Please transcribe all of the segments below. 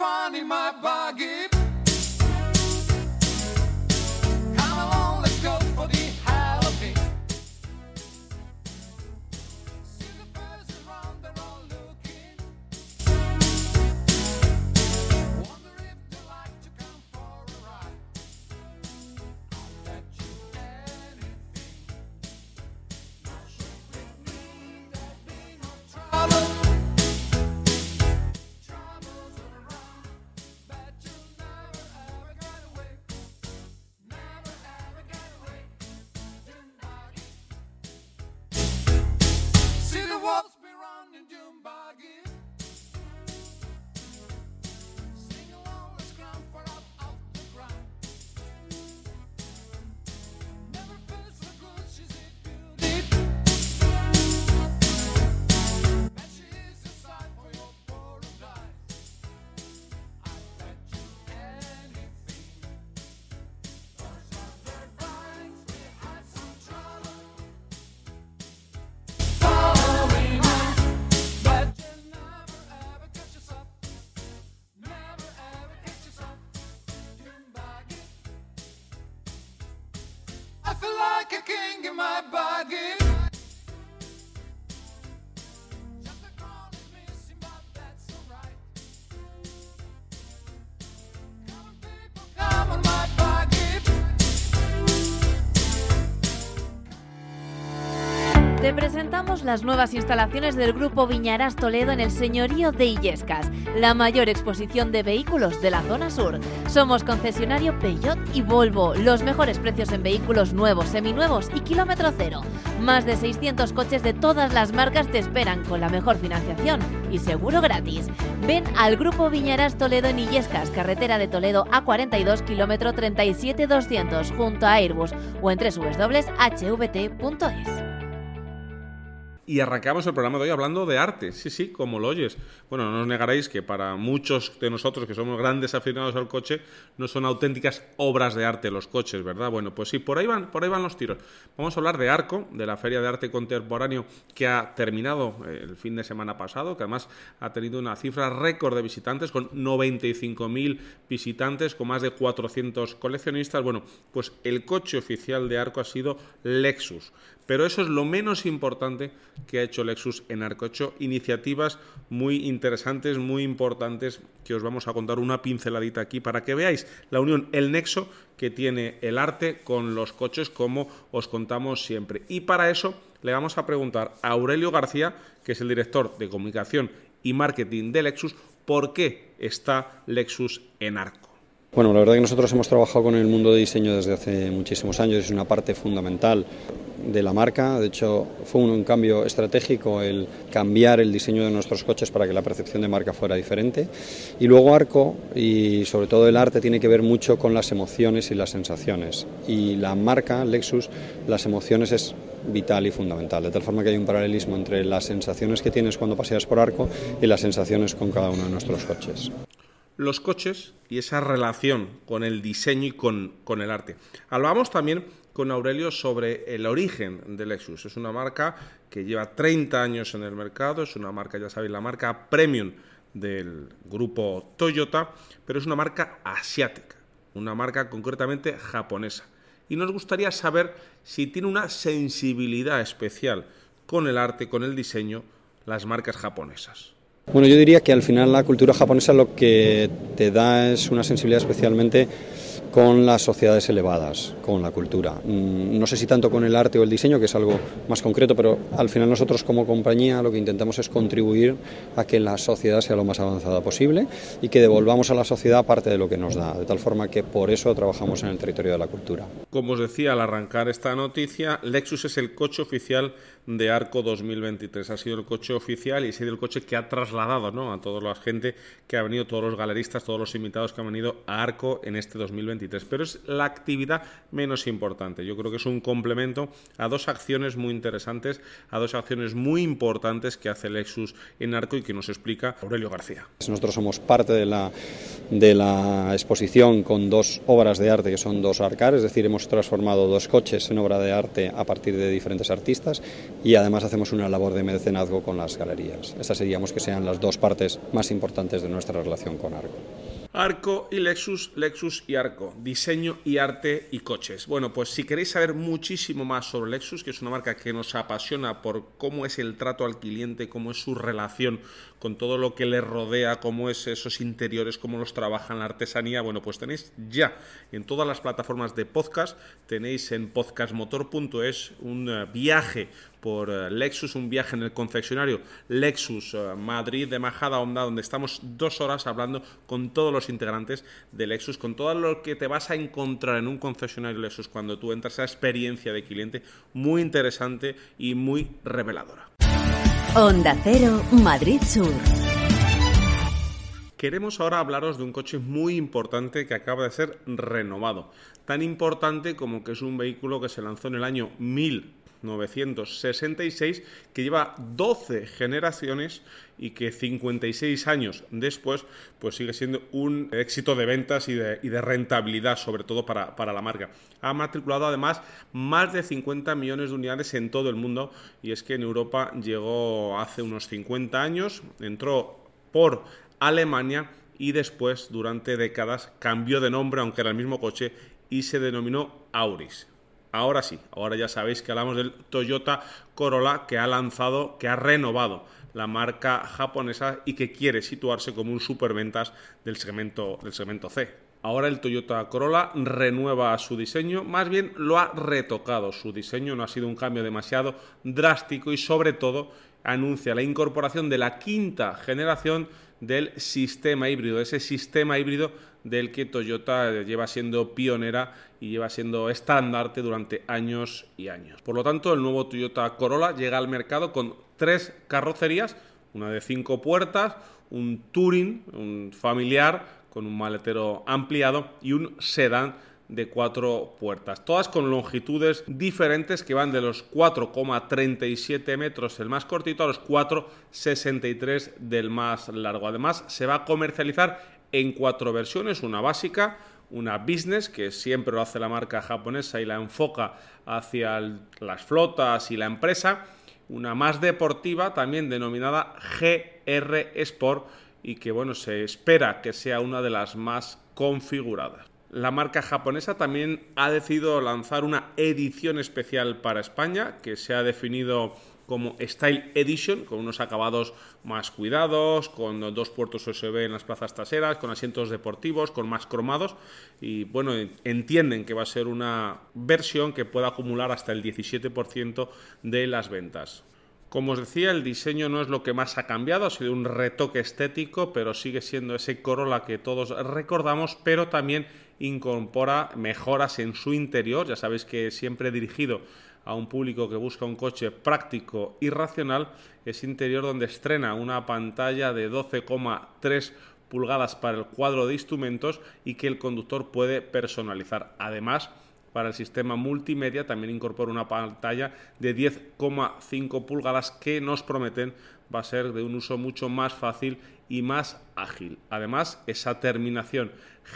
finding my buggy I feel like a king in my buggy. Te presentamos las nuevas instalaciones del Grupo Viñarás Toledo en el Señorío de Illescas, la mayor exposición de vehículos de la zona sur. Somos concesionario Peugeot y Volvo, los mejores precios en vehículos nuevos, seminuevos y kilómetro cero. Más de 600 coches de todas las marcas te esperan con la mejor financiación y seguro gratis. Ven al Grupo Viñarás Toledo en Illescas, carretera de Toledo A42, kilómetro 37200, junto a Airbus o en www.hvt.es. Y arrancamos el programa de hoy hablando de arte, sí, sí, como lo oyes. Bueno, no os negaréis que para muchos de nosotros que somos grandes aficionados al coche, no son auténticas obras de arte los coches, ¿verdad? Bueno, pues sí, por ahí van, por ahí van los tiros. Vamos a hablar de Arco, de la Feria de Arte Contemporáneo que ha terminado eh, el fin de semana pasado, que además ha tenido una cifra récord de visitantes, con 95.000 visitantes, con más de 400 coleccionistas. Bueno, pues el coche oficial de Arco ha sido Lexus. Pero eso es lo menos importante que ha hecho Lexus en Arco. Ha iniciativas muy interesantes, muy importantes, que os vamos a contar una pinceladita aquí para que veáis la unión, el nexo que tiene el arte con los coches, como os contamos siempre. Y para eso le vamos a preguntar a Aurelio García, que es el director de comunicación y marketing de Lexus, por qué está Lexus en Arco. Bueno, la verdad que nosotros hemos trabajado con el mundo de diseño desde hace muchísimos años, es una parte fundamental de la marca, de hecho fue un, cambio estratégico el cambiar el diseño de nuestros coches para que la percepción de marca fuera diferente. Y luego Arco y sobre todo el arte tiene que ver mucho con las emociones y las sensaciones. Y la marca Lexus, las emociones es vital y fundamental, de tal forma que hay un paralelismo entre las sensaciones que tienes cuando paseas por Arco y las sensaciones con cada uno de nuestros coches los coches y esa relación con el diseño y con, con, el arte. Hablábamos también con Aurelio sobre el origen de Lexus. Es una marca que lleva 30 años en el mercado, es una marca, ya sabéis, la marca premium del grupo Toyota, pero es una marca asiática, una marca concretamente japonesa. Y nos gustaría saber si tiene una sensibilidad especial con el arte, con el diseño, las marcas japonesas. Bueno, yo diría que al final la cultura japonesa lo que te da es una sensibilidad especialmente con las sociedades elevadas, con la cultura. Mm, No sé si tanto con el arte o el diseño, que es algo más concreto, pero al final nosotros como compañía lo que intentamos es contribuir a que la sociedad sea lo más avanzada posible y que devolvamos a la sociedad parte de lo que nos da, de tal forma que por eso trabajamos en el territorio de la cultura. Como os decía al arrancar esta noticia, Lexus es el coche oficial de Arco 2023. Ha sido el coche oficial y ha sido el coche que ha trasladado a toda la gente que ha venido, todos los galeristas, todos los invitados que han venido a Arco en este 2023. Pero es la actividad menos importante. Yo creo que es un complemento a dos acciones muy interesantes, a dos acciones muy importantes que hace Lexus en Arco y que nos explica Aurelio García. Nosotros somos parte de la, de la exposición con dos obras de arte que son dos arcar, es decir, hemos transformado dos coches en obra de arte a partir de diferentes artistas y además hacemos una labor de mecenazgo con las galerías. Estas seríamos que sean las dos partes más importantes de nuestra relación con Arco. Arco y Lexus, Lexus y Arco, diseño y arte y coches. Bueno, pues si queréis saber muchísimo más sobre Lexus, que es una marca que nos apasiona por cómo es el trato al cliente, cómo es su relación con todo lo que le rodea, cómo es esos interiores, cómo los trabajan la artesanía, bueno, pues tenéis ya en todas las plataformas de podcast, tenéis en podcastmotor.es un eh, viaje por eh, Lexus, un viaje en el concesionario Lexus eh, Madrid de Majada Honda, donde estamos dos horas hablando con todos los integrantes de Lexus, con todo lo que te vas a encontrar en un concesionario Lexus cuando tú entras, esa experiencia de cliente muy interesante y muy reveladora. Onda Cero, Madrid Sur. Queremos ahora hablaros de un coche muy importante que acaba de ser renovado. Tan importante como que es un vehículo que se lanzó en el año 1966, que lleva 12 generaciones y que 56 años después pues sigue siendo un éxito de ventas y de, y de rentabilidad, sobre todo para, para la marca. Ha matriculado además más de 50 millones de unidades en todo el mundo y es que en Europa llegó hace unos 50 años, entró por Alemania y después, durante décadas, cambió de nombre, aunque era el mismo coche, y se denominó Auris. Ahora sí, ahora ya sabéis que hablamos del Toyota Corolla que ha lanzado, que ha renovado la marca japonesa y que quiere situarse como un superventas del segmento, del segmento C. Ahora el Toyota Corolla renueva su diseño, más bien lo ha retocado. Su diseño no ha sido un cambio demasiado drástico y sobre todo anuncia la incorporación de la quinta generación del sistema híbrido, ese sistema híbrido del que Toyota lleva siendo pionera y lleva siendo estandarte durante años y años. Por lo tanto, el nuevo Toyota Corolla llega al mercado con tres carrocerías, una de cinco puertas, un Touring, un familiar con un maletero ampliado y un sedán de cuatro puertas, todas con longitudes diferentes que van de los 4,37 metros el más cortito a los 4,63 del más largo. Además, se va a comercializar en cuatro versiones, una básica, una business, que siempre lo hace la marca japonesa y la enfoca hacia las flotas y la empresa, una más deportiva, también denominada GR Sport, y que bueno, se espera que sea una de las más configuradas. La marca japonesa también ha decidido lanzar una edición especial para España que se ha definido como Style Edition, con unos acabados más cuidados, con dos puertos USB en las plazas traseras, con asientos deportivos, con más cromados y bueno, entienden que va a ser una versión que pueda acumular hasta el 17% de las ventas. Como os decía, el diseño no es lo que más ha cambiado, ha sido un retoque estético, pero sigue siendo ese Corolla que todos recordamos, pero también incorpora mejoras en su interior, ya sabéis que siempre he dirigido a un público que busca un coche práctico y racional, ese interior donde estrena una pantalla de 12,3 pulgadas para el cuadro de instrumentos y que el conductor puede personalizar. Además, para el sistema multimedia también incorpora una pantalla de 10,5 pulgadas que nos prometen va a ser de un uso mucho más fácil y más ágil. Además, esa terminación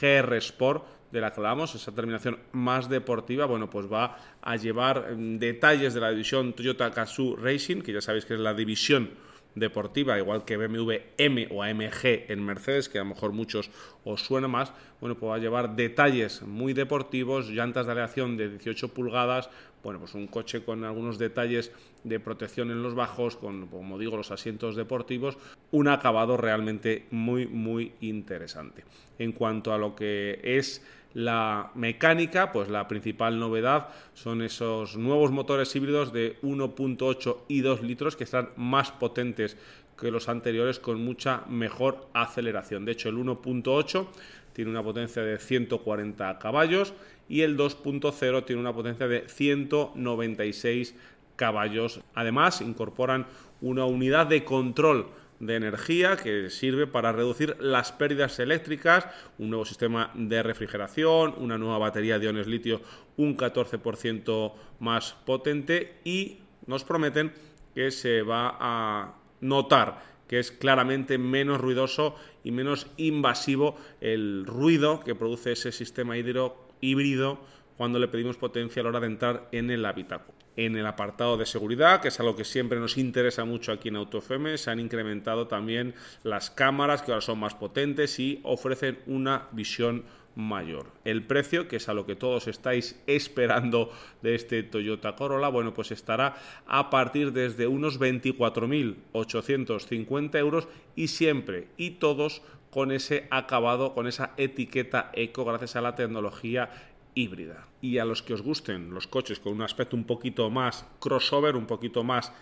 GR Sport de la que hablamos, esa terminación más deportiva, bueno, pues va a llevar mm, detalles de la división Toyota Gazoo Racing, que ya sabéis que es la división deportiva, igual que BMW M o AMG en Mercedes, que a lo mejor muchos os suena más, bueno, pues va a llevar detalles muy deportivos, llantas de aleación de 18 pulgadas, bueno, pues un coche con algunos detalles de protección en los bajos, con, como digo, los asientos deportivos, un acabado realmente muy, muy interesante. En cuanto a lo que es La mecánica, pues la principal novedad son esos nuevos motores híbridos de 1.8 y 2 litros que están más potentes que los anteriores con mucha mejor aceleración. De hecho, el 1.8 tiene una potencia de 140 caballos y el 2.0 tiene una potencia de 196 caballos. Además, incorporan una unidad de control de energía que sirve para reducir las pérdidas eléctricas, un nuevo sistema de refrigeración, una nueva batería de iones litio un 14% más potente y nos prometen que se va a notar que es claramente menos ruidoso y menos invasivo el ruido que produce ese sistema híbrido cuando le pedimos potencia a la hora de entrar en el habitáculo. En el apartado de seguridad, que es algo que siempre nos interesa mucho aquí en AutoFM, se han incrementado también las cámaras que ahora son más potentes y ofrecen una visión mayor. El precio, que es a lo que todos estáis esperando de este Toyota Corolla, bueno, pues estará a partir desde unos 24.850 euros y siempre y todos con ese acabado, con esa etiqueta eco gracias a la tecnología híbrida. Y a los que os gusten los coches con un aspecto un poquito más crossover, un poquito más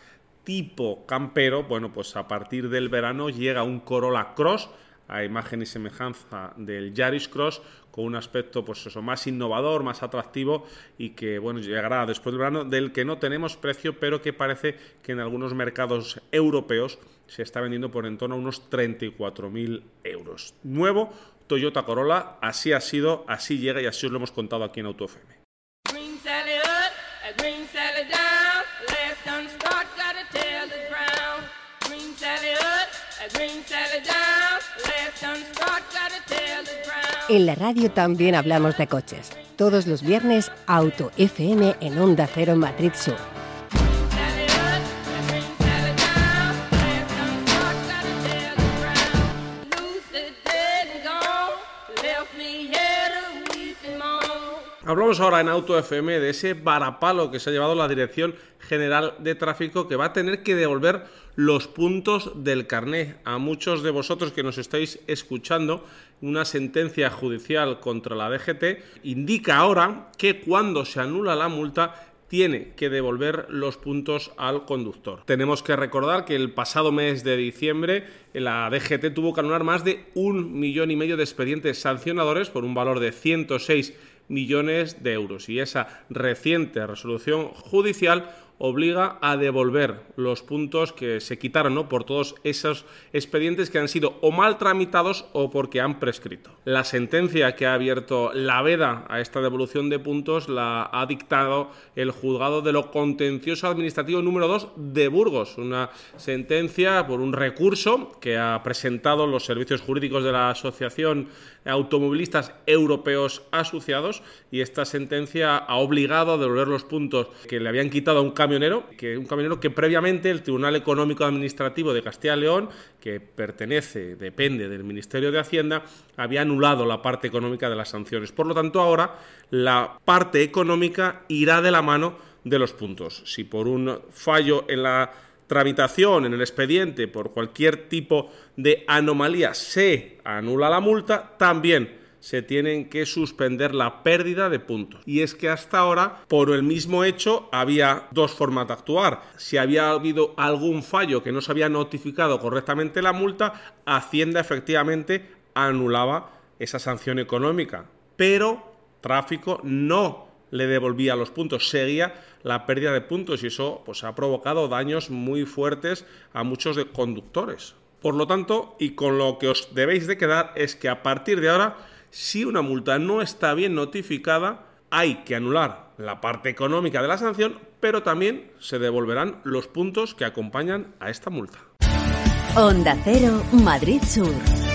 tipo campero, bueno, pues a partir del verano llega un Corolla Cross a imagen y semejanza del Yaris Cross con un aspecto pues eso más innovador, más atractivo y que bueno, llegará después del verano del que no tenemos precio, pero que parece que en algunos mercados europeos se está vendiendo por en torno a unos 34.000 euros. Nuevo Toyota Corolla, así ha sido, así llega y así os lo hemos contado aquí en AutoFM. En la radio también hablamos de coches. Todos los viernes, Auto FM en Onda Cero Madrid Sur. Hablamos ahora en Auto FM de ese varapalo que se ha llevado la Dirección General de Tráfico que va a tener que devolver los puntos del carné. A muchos de vosotros que nos estáis escuchando, una sentencia judicial contra la DGT indica ahora que cuando se anula la multa tiene que devolver los puntos al conductor. Tenemos que recordar que el pasado mes de diciembre la DGT tuvo que anular más de un millón y medio de expedientes sancionadores por un valor de 106 millones de euros y esa reciente resolución judicial obliga a devolver los puntos que se quitaron ¿no? por todos esos expedientes que han sido o mal tramitados o porque han prescrito. La sentencia que ha abierto la veda a esta devolución de puntos la ha dictado el juzgado de lo contencioso administrativo número 2 de Burgos, una sentencia por un recurso que ha presentado los servicios jurídicos de la Asociación Automovilistas Europeos Asociados y esta sentencia ha obligado a devolver los puntos que le habían quitado a un camionero, que un camionero que previamente el Tribunal Económico Administrativo de Castilla y León, que pertenece, depende del Ministerio de Hacienda, había anulado la parte económica de las sanciones. Por lo tanto, ahora la parte económica irá de la mano de los puntos. Si por un fallo en la tramitación en el expediente por cualquier tipo de anomalía se anula la multa, también se tienen que suspender la pérdida de puntos. Y es que hasta ahora, por el mismo hecho, había dos formas de actuar. Si había habido algún fallo que no se había notificado correctamente la multa, Hacienda efectivamente anulaba esa sanción económica. Pero tráfico no le devolvía los puntos, seguía la pérdida de puntos y eso pues, ha provocado daños muy fuertes a muchos conductores. Por lo tanto, y con lo que os debéis de quedar es que a partir de ahora, si una multa no está bien notificada, hay que anular la parte económica de la sanción, pero también se devolverán los puntos que acompañan a esta multa. Onda Cero, Madrid Sur.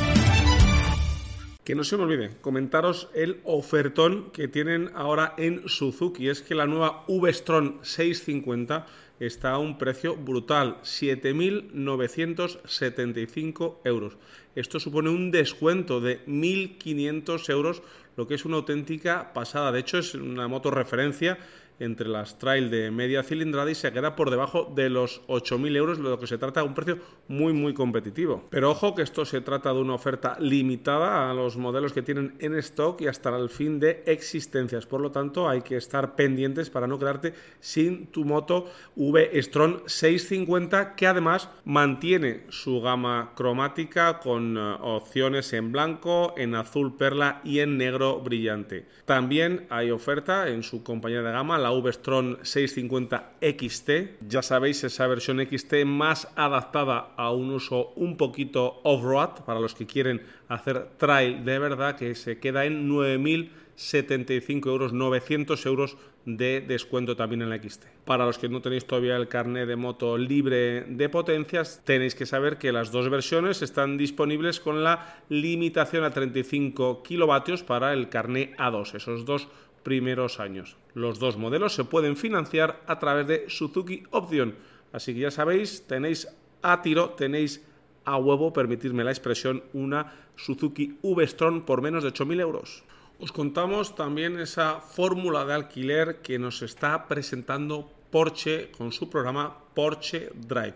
Que no se me olvide, comentaros el ofertón que tienen ahora en Suzuki. Es que la nueva V-Strom 650 está a un precio brutal, 7.975 euros. Esto supone un descuento de 1.500 euros, lo que es una auténtica pasada. De hecho, es una moto referencia entre las trail de media cilindrada y se queda por debajo de los 8.000 euros, lo que se trata de un precio muy muy competitivo. Pero ojo que esto se trata de una oferta limitada a los modelos que tienen en stock y hasta el fin de existencias. Por lo tanto, hay que estar pendientes para no quedarte sin tu moto V-Strom 650 que además mantiene su gama cromática con eh, opciones en blanco, en azul perla y en negro brillante. También hay oferta en su compañía de gama, la V-Strom 650 XT. Ya sabéis, esa versión XT más adaptada a un uso un poquito off-road para los que quieren hacer trail de verdad, que se queda en 9.075 euros, 900 euros de descuento también en la XT. Para los que no tenéis todavía el carnet de moto libre de potencias, tenéis que saber que las dos versiones están disponibles con la limitación a 35 kilovatios para el carnet A2, esos dos primeros años. Los dos modelos se pueden financiar a través de Suzuki Option. Así que ya sabéis, tenéis a tiro, tenéis a huevo, permitidme la expresión, una Suzuki V-Strom por menos de 8.000 euros. Os contamos también esa fórmula de alquiler que nos está presentando Porsche con su programa Porsche Drive.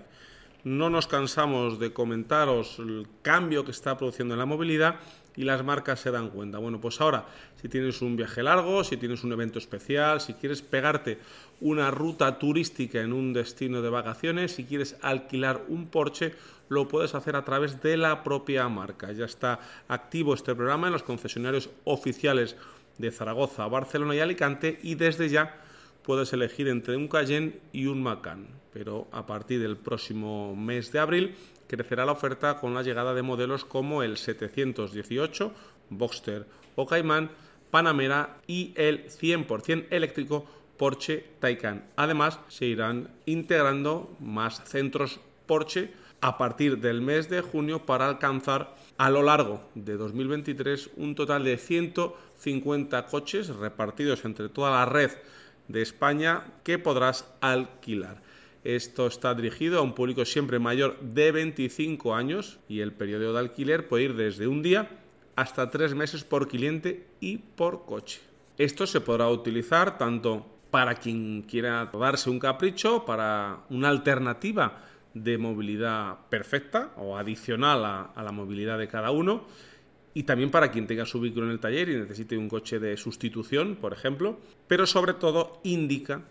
No nos cansamos de comentaros el cambio que está produciendo en la movilidad y las marcas se dan cuenta. Bueno, pues ahora, si tienes un viaje largo, si tienes un evento especial, si quieres pegarte una ruta turística en un destino de vacaciones, si quieres alquilar un Porsche, lo puedes hacer a través de la propia marca. Ya está activo este programa en los concesionarios oficiales de Zaragoza, Barcelona y Alicante y desde ya puedes elegir entre un Cayenne y un Macan. Pero a partir del próximo mes de abril crecerá la oferta con la llegada de modelos como el 718, Boxster o Cayman, Panamera y el 100% eléctrico Porsche Taycan. Además, se irán integrando más centros Porsche a partir del mes de junio para alcanzar a lo largo de 2023 un total de 150 coches repartidos entre toda la red de España que podrás alquilar. Esto está dirigido a un público siempre mayor de 25 años y el periodo de alquiler puede ir desde un día hasta tres meses por cliente y por coche. Esto se podrá utilizar tanto para quien quiera darse un capricho, para una alternativa de movilidad perfecta o adicional a, la movilidad de cada uno y también para quien tenga su vehículo en el taller y necesite un coche de sustitución, por ejemplo, pero sobre todo indica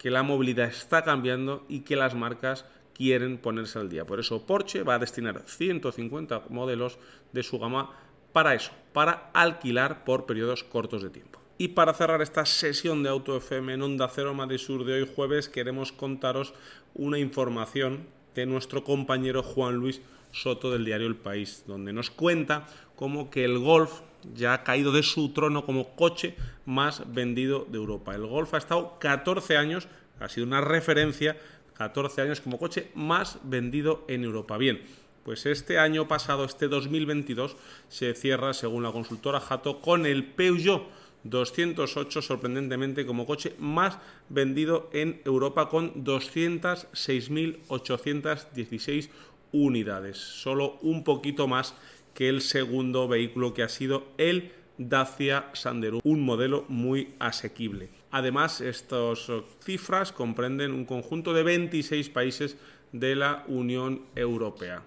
que la movilidad está cambiando y que las marcas quieren ponerse al día. Por eso Porsche va a destinar 150 modelos de su gama para eso, para alquilar por periodos cortos de tiempo. Y para cerrar esta sesión de Auto FM en Onda Cero Madrid Sur de hoy jueves, queremos contaros una información de nuestro compañero Juan Luis Soto del diario El País, donde nos cuenta cómo que el Golf ya ha caído de su trono como coche más vendido de Europa. El Golf ha estado 14 años, ha sido una referencia, 14 años como coche más vendido en Europa. Bien, pues este año pasado, este 2022, se cierra, según la consultora Jato, con el Peugeot 208 sorprendentemente como coche más vendido en Europa con 206.816 unidades, solo un poquito más que el segundo vehículo que ha sido el Dacia Sandero, un modelo muy asequible. Además, estas cifras comprenden un conjunto de 26 países de la Unión Europea.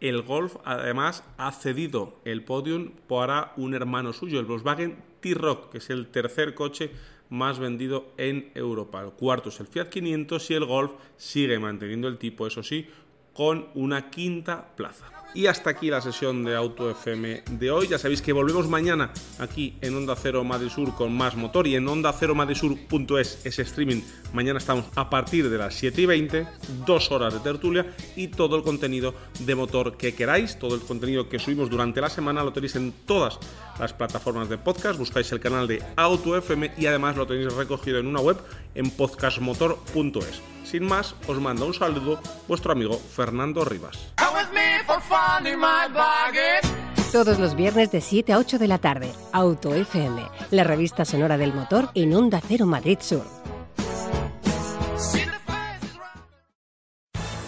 El Golf además ha cedido el podium para un hermano suyo, el Volkswagen T-Roc, que es el tercer coche más vendido en Europa. El cuarto es el Fiat 500 y el Golf sigue manteniendo el tipo, eso sí, con una quinta plaza. Y hasta aquí la sesión de Auto FM de hoy. Ya sabéis que volvemos mañana aquí en Onda Cero Madrid Sur con más motor y en Onda Cero Sur.es ese streaming. Mañana estamos a partir de las 7 y 20, dos horas de tertulia y todo el contenido de motor que queráis. Todo el contenido que subimos durante la semana lo tenéis en todas las plataformas de podcast. Buscáis el canal de Auto FM y además lo tenéis recogido en una web en podcastmotor.es. Sin más, os manda un saludo vuestro amigo Fernando Rivas. Todos los viernes de 7 a 8 de la tarde, Auto FM, la revista sonora del motor en Onda Cero Madrid Sur.